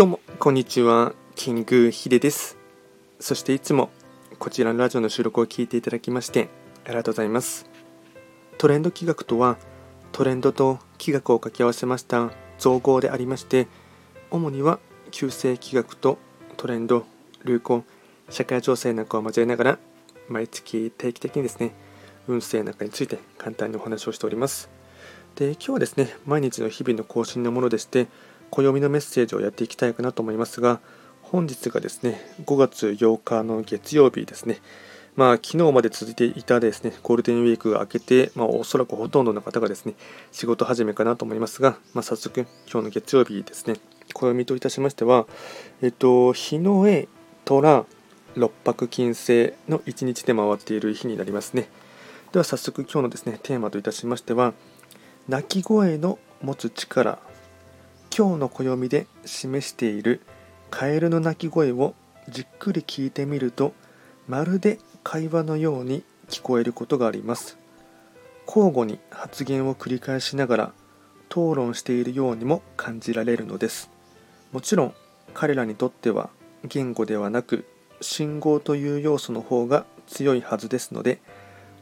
どうも、こんにちは。キングヒデです。そしていつもこちらのラジオの収録を聞いていただきましてありがとうございます。トレンド企画とは、トレンドと企画を掛け合わせました造語でありまして、主には旧世企画とトレンド、流行、社会情勢なんかを交えながら、毎月定期的にですね、運勢なんかについて簡単にお話をしております。で、今日はですね、毎日の日々の更新のものでして、暦のメッセージをやっていきたいかなと思いますが、本日がですね、5月8日の月曜日ですね。まあ、昨日まで続いていたですね、ゴールデンウィークが明けて、まあ、おそらくほとんどの方がですね、仕事始めかなと思いますが、まあ、早速、今日の月曜日ですね、暦といたしましては、えっと、日の絵、虎、六白金星の一日で回っている日になりますね。では早速今日のですね、テーマといたしましては、鳴き声の持つ力、今日の暦で示しているカエルの鳴き声をじっくり聞いてみると、まるで会話のように聞こえることがあります。交互に発言を繰り返しながら討論しているようにも感じられるのです。もちろん彼らにとっては言語ではなく信号という要素の方が強いはずですので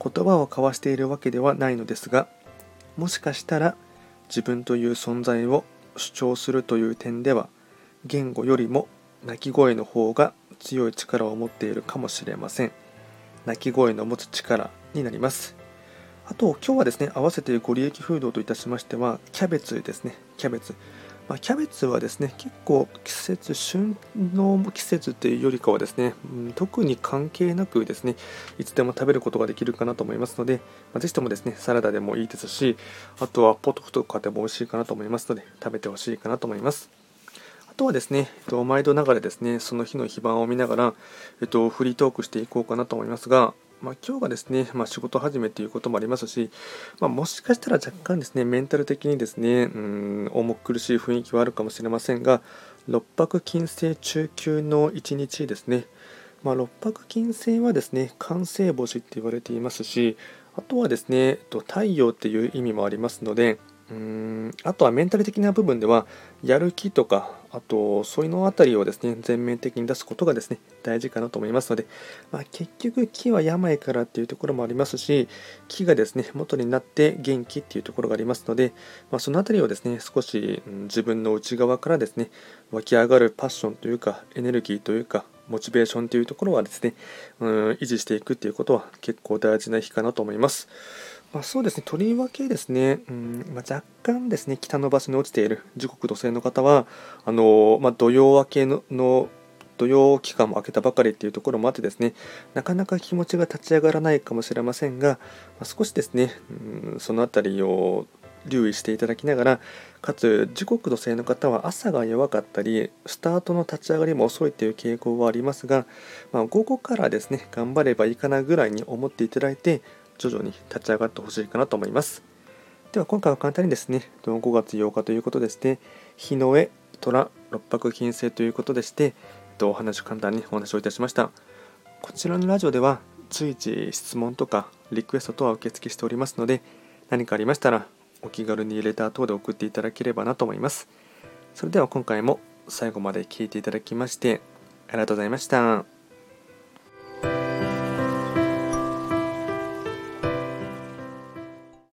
言葉を交わしているわけではないのですがもしかしたら自分という存在を主張するという点では言語よりも鳴き声の方が強い力を持っているかもしれません。鳴き声の持つ力になります。あと今日はですね合わせてご利益フードといたしましてはキャベツですね。キャベツ。まあ、キャベツはですね結構季節旬の季節というよりかはですね、うん、特に関係なくですねいつでも食べることができるかなと思いますので、まあ、ぜひともですねサラダでもいいですしあとはポトフとかでも美味しいかなと思いますので食べてほしいかなと思います。あとはですね、えっと、毎度ながらですねその日の非番を見ながら、えっと、フリートークしていこうかなと思いますがまあ、今日がですね、まあ、仕事始めということもありますし、まあ、もしかしたら若干ですね、メンタル的にですね、うん、重苦しい雰囲気はあるかもしれませんが、六白金星中級の一日ですね、まあ、六白金星はですね、完成星って言われていますし、あとはですね、太陽っていう意味もありますので、うんあとはメンタル的な部分ではやる気とかあとそういうのあたりをですね全面的に出すことがですね大事かなと思いますので、まあ、結局木は病からっていうところもありますし木がですね元になって元気っていうところがありますので、まあ、そのあたりをですね少し、うん、自分の内側からですね湧き上がるパッションというかエネルギーというかモチベーションというところはですね、うん、維持していくっていうことは結構大事な日かなと思います。まあ、そうですね、とりわけですね、うんまあ、若干ですね、北の場所に落ちている時刻土星の方は、あのまあ、土曜明けのの土曜期間も明けたばかりっていうところもあってですね、なかなか気持ちが立ち上がらないかもしれませんが、まあ、少しですね、うん、そのあたりを留意していただきながら、かつ時刻土星の方は朝が弱かったり、スタートの立ち上がりも遅いという傾向はありますが、まあ、午後からですね、頑張ればいいかなぐらいに思っていただいて、徐々に立ち上がってほしいかなと思います。では今回は簡単にですね、5月8日ということでして、日の絵、虎、六白金星ということでして、お話を簡単にお話をいたしました。こちらのラジオでは随時質問とかリクエスト等は受付しておりますので、何かありましたらお気軽にレター等で送っていただければなと思います。それでは今回も最後まで聞いていただきましてありがとうございました。